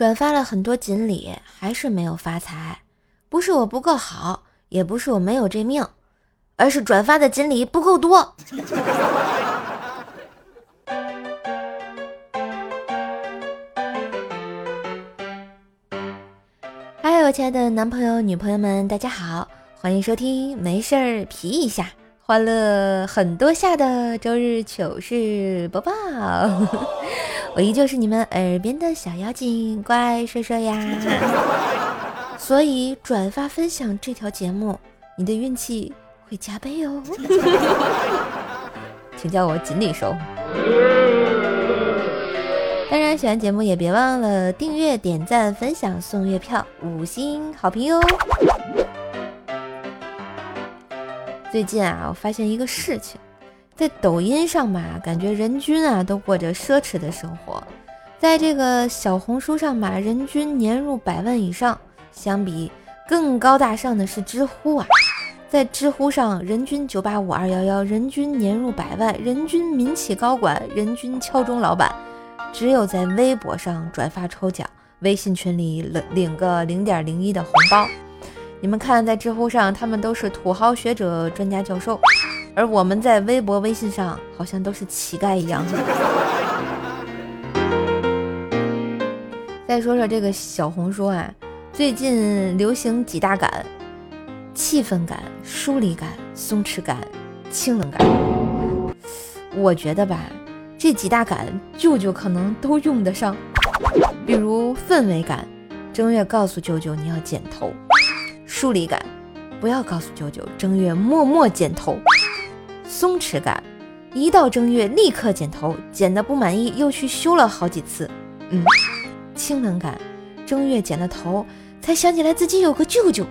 转发了很多锦鲤，还是没有发财。不是我不够好，也不是我没有这命，而是转发的锦鲤不够多。嗨，我亲爱的男朋友、女朋友们，大家好，欢迎收听没事儿皮一下，欢乐很多下的周日糗事播报。我依旧是你们耳边的小妖精，乖帅帅呀！所以转发分享这条节目，你的运气会加倍哦。请叫我锦鲤兽。当然，喜欢节目也别忘了订阅、点赞、分享、送月票、五星好评哟。最近啊，我发现一个事情。在抖音上嘛，感觉人均啊都过着奢侈的生活；在这个小红书上嘛，人均年入百万以上。相比更高大上的是知乎啊，在知乎上，人均九八五二幺幺，人均年入百万，人均民企高管，人均敲钟老板。只有在微博上转发抽奖，微信群里领领个零点零一的红包。你们看，在知乎上，他们都是土豪学者、专家教授。而我们在微博、微信上好像都是乞丐一样。再说说这个小红书啊，最近流行几大感：气氛感、疏离感、松弛感、清冷感。我觉得吧，这几大感舅舅可能都用得上。比如氛围感，正月告诉舅舅你要剪头；疏离感，不要告诉舅舅，正月默默剪头。松弛感，一到正月立刻剪头，剪的不满意又去修了好几次。嗯，清冷感，正月剪了头，才想起来自己有个舅舅，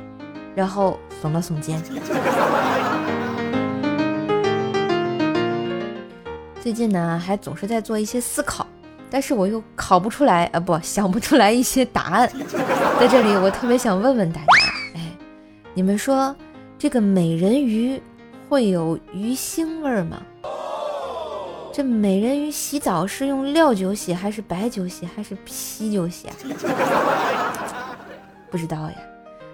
然后耸了耸肩。最近呢，还总是在做一些思考，但是我又考不出来啊，不想不出来一些答案。在这里，我特别想问问大家，哎，你们说这个美人鱼？会有鱼腥味儿吗？这美人鱼洗澡是用料酒洗，还是白酒洗，还是啤酒洗啊？不知道呀。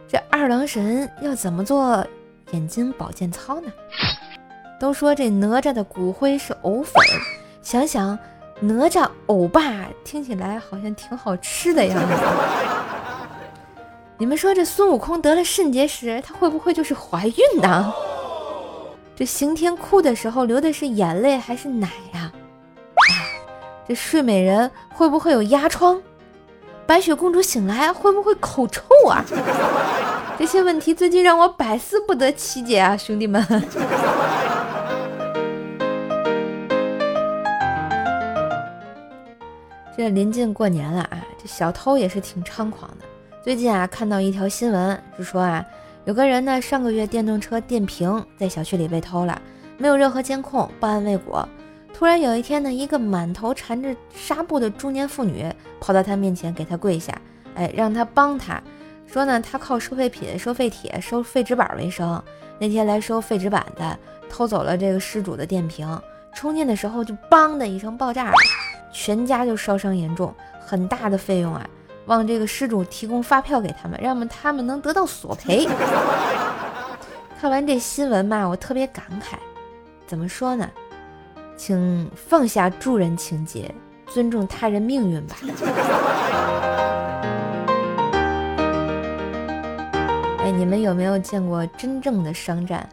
这二郎神要怎么做眼睛保健操呢？都说这哪吒的骨灰是藕粉，想想哪吒欧巴听起来好像挺好吃的样子。你们说这孙悟空得了肾结石，他会不会就是怀孕呢？这刑天哭的时候流的是眼泪还是奶呀？这睡美人会不会有压疮？白雪公主醒来会不会口臭啊？这些问题最近让我百思不得其解啊，兄弟们！这临近过年了啊，这小偷也是挺猖狂的。最近啊，看到一条新闻，是说啊。有个人呢，上个月电动车电瓶在小区里被偷了，没有任何监控，报案未果。突然有一天呢，一个满头缠着纱布的中年妇女跑到他面前，给他跪下，哎，让他帮他，说呢，他靠收废品、收废铁、收废纸板为生。那天来收废纸板的偷走了这个失主的电瓶，充电的时候就梆的一声爆炸了，全家就烧伤严重，很大的费用啊。望这个失主提供发票给他们，让们他们能得到索赔。看完这新闻嘛，我特别感慨，怎么说呢？请放下助人情节，尊重他人命运吧。哎，你们有没有见过真正的商战？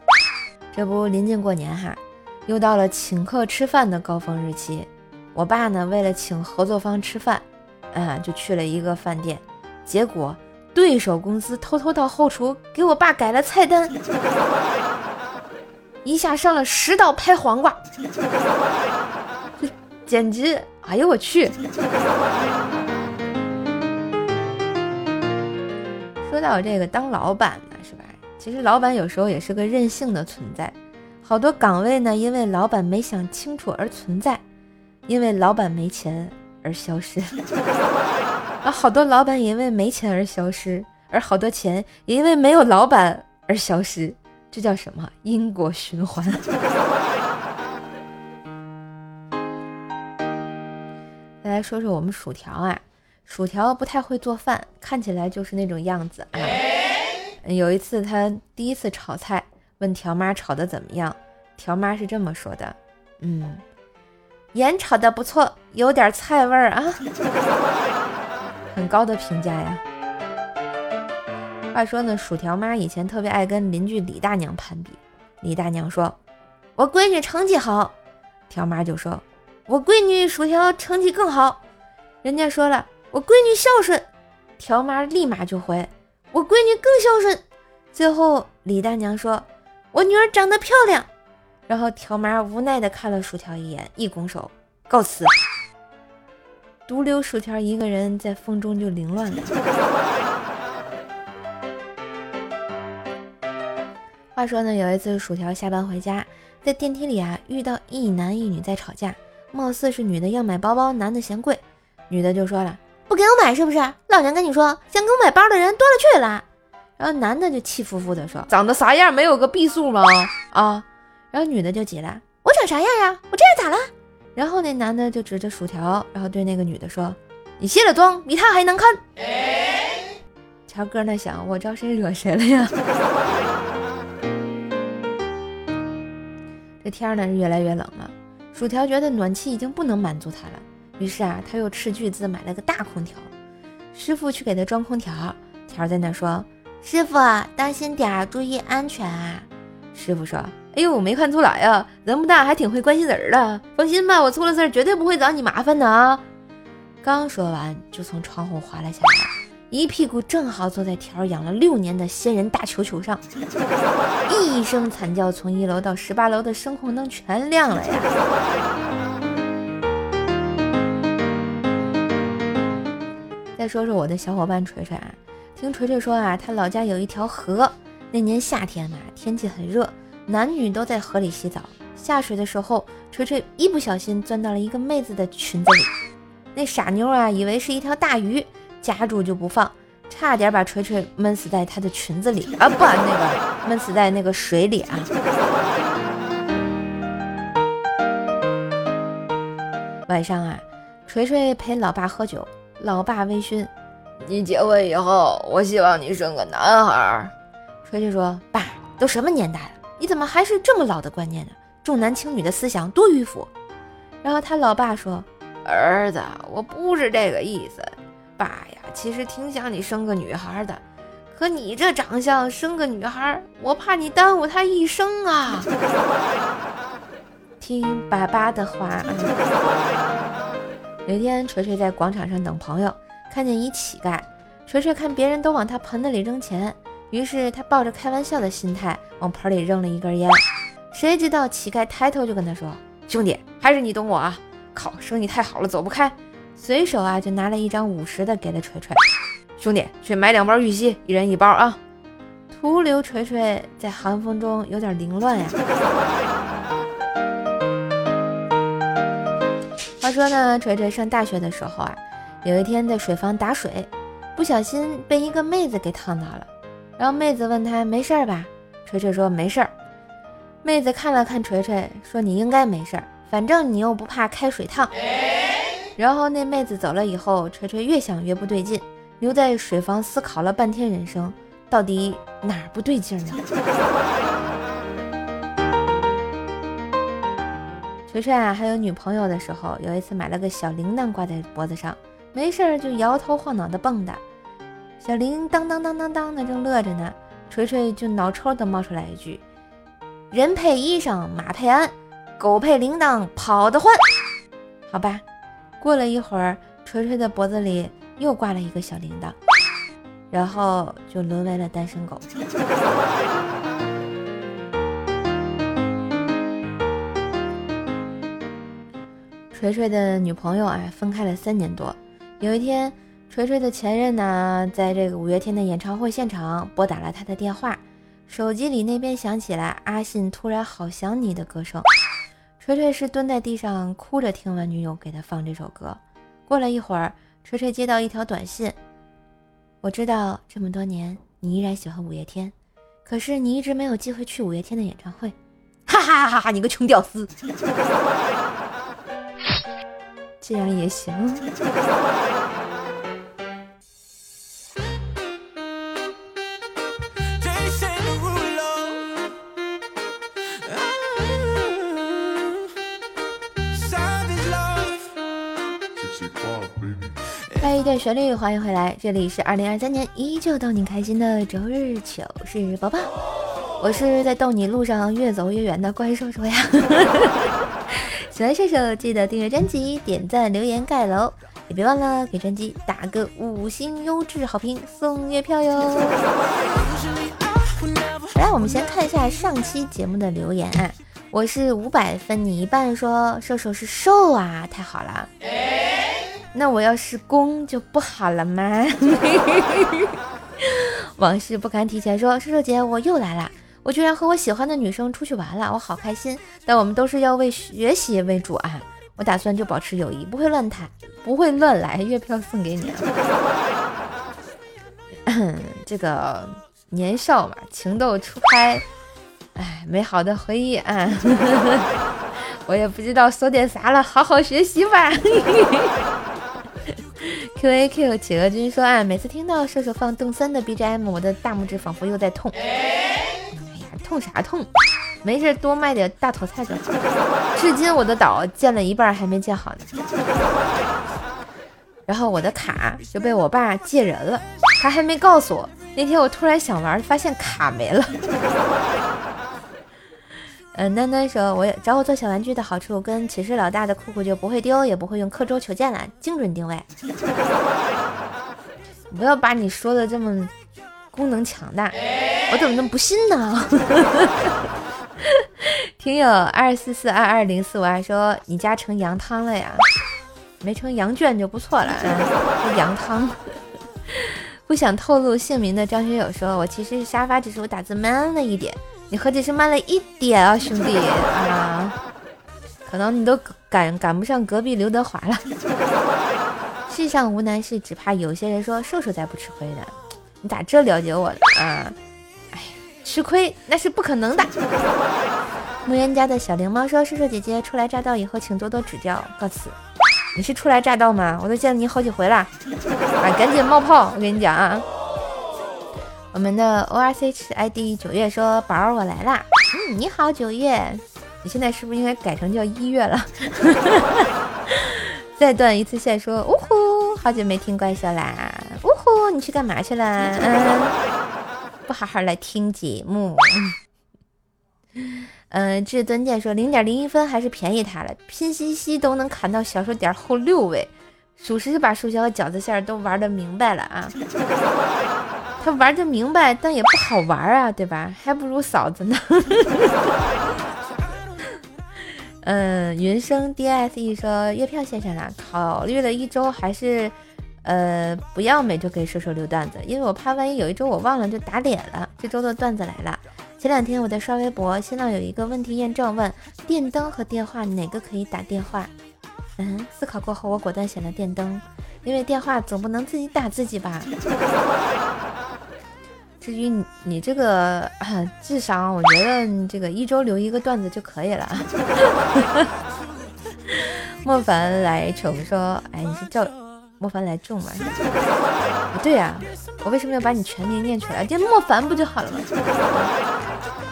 这不临近过年哈，又到了请客吃饭的高峰日期。我爸呢，为了请合作方吃饭。嗯，就去了一个饭店，结果对手公司偷偷到后厨给我爸改了菜单，一下上了十道拍黄瓜，这 简直，哎呦我去！说到这个当老板呢，是吧？其实老板有时候也是个任性的存在，好多岗位呢，因为老板没想清楚而存在，因为老板没钱。而消失，啊，好多老板也因为没钱而消失，而好多钱也因为没有老板而消失，这叫什么？因果循环？再 来说说我们薯条啊，薯条不太会做饭，看起来就是那种样子啊。有一次他第一次炒菜，问条妈炒的怎么样，条妈是这么说的：“嗯，盐炒的不错，有点菜味儿啊。”很高的评价呀。话说呢，薯条妈以前特别爱跟邻居李大娘攀比。李大娘说：“我闺女成绩好。”条妈就说：“我闺女薯条成绩更好。”人家说了：“我闺女孝顺。”条妈立马就回：“我闺女更孝顺。”最后李大娘说：“我女儿长得漂亮。”然后条妈无奈的看了薯条一眼，一拱手告辞。独留薯条一个人在风中就凌乱了。话说呢，有一次薯条下班回家，在电梯里啊遇到一男一女在吵架，貌似是女的要买包包，男的嫌贵，女的就说了不给我买是不是？老娘跟你说，想给我买包的人多了去了。然后男的就气呼呼的说，长得啥样没有个逼数吗？啊！然后女的就急了，我长啥样呀？我这样咋了？然后那男的就指着薯条，然后对那个女的说：“你卸了妆，比他还难看。”乔哥那想，我招谁惹谁了呀？这天呢是越来越冷了，薯条觉得暖气已经不能满足他了，于是啊，他又斥巨资买了个大空调。师傅去给他装空调，条在那说：“师傅，当心点儿，注意安全啊。”师傅说。哎呦，没看出来呀，人不大还挺会关心人的。放心吧，我出了事儿绝对不会找你麻烦的啊！刚说完，就从窗户滑了下来，一屁股正好坐在条养了六年的仙人大球球上，一声惨叫，从一楼到十八楼的声控灯全亮了呀！再说说我的小伙伴锤锤啊，听锤锤说啊，他老家有一条河，那年夏天嘛，天气很热。男女都在河里洗澡，下水的时候，锤锤一不小心钻到了一个妹子的裙子里。那傻妞啊，以为是一条大鱼，夹住就不放，差点把锤锤闷死在她的裙子里啊！不，那个闷死在那个水里啊！晚上啊，锤锤陪老爸喝酒，老爸微醺：“你结婚以后，我希望你生个男孩。”锤锤说：“爸，都什么年代了？”你怎么还是这么老的观念呢？重男轻女的思想多迂腐。然后他老爸说：“儿子，我不是这个意思。爸呀，其实挺想你生个女孩的。可你这长相，生个女孩，我怕你耽误她一生啊。”听爸爸的话。有一天，锤锤在广场上等朋友，看见一乞丐。锤锤看别人都往他盆子里扔钱。于是他抱着开玩笑的心态往盆里扔了一根烟，谁知道乞丐抬头就跟他说：“兄弟，还是你懂我啊！靠，生意太好了，走不开。”随手啊就拿了一张五十的给了锤锤，兄弟去买两包玉溪，一人一包啊！徒留锤锤在寒风中有点凌乱呀。话说呢，锤锤上大学的时候啊，有一天在水房打水，不小心被一个妹子给烫到了。然后妹子问他没事儿吧？锤锤说没事儿。妹子看了看锤锤，说你应该没事儿，反正你又不怕开水烫。然后那妹子走了以后，锤锤越想越不对劲，留在水房思考了半天人生，到底哪儿不对劲呢？锤锤啊，还有女朋友的时候，有一次买了个小铃铛挂在脖子上，没事儿就摇头晃脑的蹦跶。小铃当当当当当的正乐着呢，锤锤就脑抽的冒出来一句：“人配衣裳马配鞍，狗配铃铛跑得欢。”好吧，过了一会儿，锤锤的脖子里又挂了一个小铃铛，然后就沦为了单身狗。锤锤的女朋友啊，分开了三年多，有一天。锤锤的前任呢，在这个五月天的演唱会现场拨打了他的电话，手机里那边响起了阿信突然好想你的歌声。锤锤是蹲在地上哭着听完女友给他放这首歌。过了一会儿，锤锤接到一条短信：“我知道这么多年你依然喜欢五月天，可是你一直没有机会去五月天的演唱会。”哈哈哈哈！你个穷屌丝，这样也行。一段旋律，欢迎回来，这里是二零二三年依旧逗你开心的周日糗事播报，我是在逗你路上越走越远的怪兽兽呀。喜欢射手记得订阅专辑、点赞、留言、盖楼，也别忘了给专辑打个五星优质好评，送月票哟。来，我们先看一下上期节目的留言啊。我是五百分你一半，说瘦瘦是瘦啊，太好了。那我要是攻就不好了吗？往事不堪提起，说瘦瘦姐我又来了，我居然和我喜欢的女生出去玩了，我好开心。但我们都是要为学习为主啊，我打算就保持友谊，不会乱谈，不会乱来，月票送给你。这个年少嘛，情窦初开。哎，美好的回忆啊！我也不知道说点啥了，好好学习吧。Q A Q 企鹅君说啊，每次听到射手放动森的 B G M，我的大拇指仿佛又在痛。哎呀，痛啥痛？没事，多卖点大头菜就好。至今我的岛建了一半还没建好呢。然后我的卡就被我爸借人了，他还没告诉我。那天我突然想玩，发现卡没了。嗯，囡囡说，我找我做小玩具的好处，跟骑士老大的酷酷就不会丢，也不会用刻舟求剑了，精准定位。不要把你说的这么功能强大，我怎么能不信呢？听友二四四二二零四五二说，你家成羊汤了呀？没成羊圈就不错了，嗯，羊汤。不想透露姓名的张学友说，我其实是沙发，只是我打字慢了一点。你何止是慢了一点啊，兄弟啊！可能你都赶赶不上隔壁刘德华了。世上无难事，只怕有些人说瘦瘦才不吃亏的。你咋这了解我呢啊？哎，吃亏那是不可能的。木渊家的小灵猫说：“瘦瘦姐姐初来乍到，以后请多多指教。”告辞。你是初来乍到吗？我都见了你好几回了。啊，赶紧冒泡！我跟你讲啊。我们的 O R C H I D 九月说：“宝儿，我来啦！”嗯，你好，九月，你现在是不是应该改成叫一月了？再断一次线说：“呜呼，好久没听怪兽啦！”呜呼，你去干嘛去了？嗯，不好好来听节目。嗯，至尊剑说：“零点零一分还是便宜他了，拼夕夕都能砍到小数点后六位，属实是把数学和饺子馅都玩的明白了啊。”他玩的明白，但也不好玩啊，对吧？还不如嫂子呢。嗯，云生 D S E 说月票线上了，考虑了一周，还是呃不要每周给射手留段子，因为我怕万一有一周我忘了就打脸了。这周的段子来了，前两天我在刷微博，新浪有一个问题验证，问电灯和电话哪个可以打电话？嗯，思考过后我果断选了电灯，因为电话总不能自己打自己吧。至于你你这个智商，我觉得你这个一周留一个段子就可以了。莫凡来宠说：“哎，你是叫莫凡来重吗？”不对呀，我为什么要把你全名念出来？叫莫凡不就好了吗？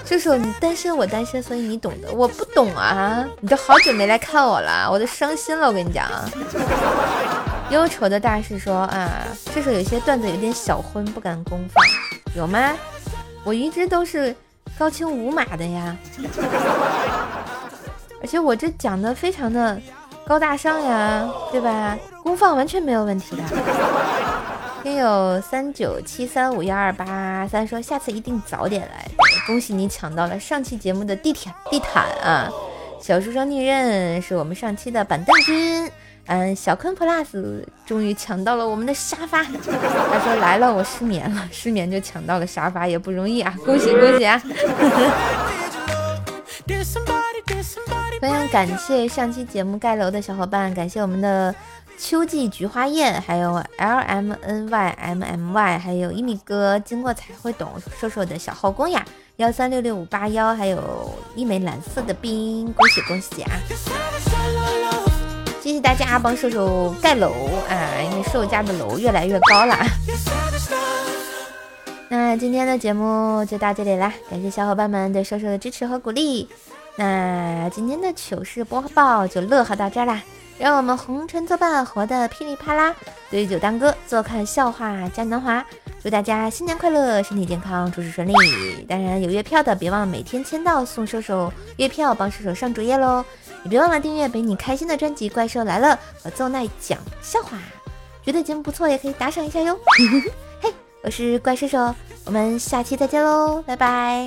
这时候你单身，我单身，所以你懂的，我不懂啊！你都好久没来看我了，我都伤心了。我跟你讲啊，忧愁的大师说啊，这时候有些段子有点小荤，不敢公放。有吗？我一直都是高清无码的呀，而且我这讲的非常的高大上呀，对吧？功放完全没有问题的。听友三九七三五幺二八三说下次一定早点来，恭喜你抢到了上期节目的地毯地毯啊！小书生逆刃是我们上期的板凳君。嗯，小坤 plus 终于抢到了我们的沙发。他说来了，我失眠了，失眠就抢到了沙发，也不容易啊！恭喜恭喜啊！非常感谢上期节目盖楼的小伙伴，感谢我们的秋季菊花宴，还有 L M N Y M M Y，还有一米哥，经过才会懂，瘦瘦的小后宫呀，幺三六六五八幺，还有一枚蓝色的冰，恭喜恭喜啊！谢谢大家帮瘦瘦盖楼啊！因为瘦家的楼越来越高了。那今天的节目就到这里啦，感谢小伙伴们对瘦瘦的支持和鼓励。那今天的糗事播报就乐呵到这儿啦，让我们红尘作伴，活得噼里啪啦。对酒当歌，坐看笑话嘉年华。祝大家新年快乐，身体健康，诸事顺利。当然有月票的，别忘了每天签到送射手月票，帮射手上主页喽。也别忘了订阅陪你开心的专辑《怪兽来了》和奏奈讲笑话。觉得节目不错，也可以打赏一下哟。嘿，我是怪兽兽，我们下期再见喽，拜拜。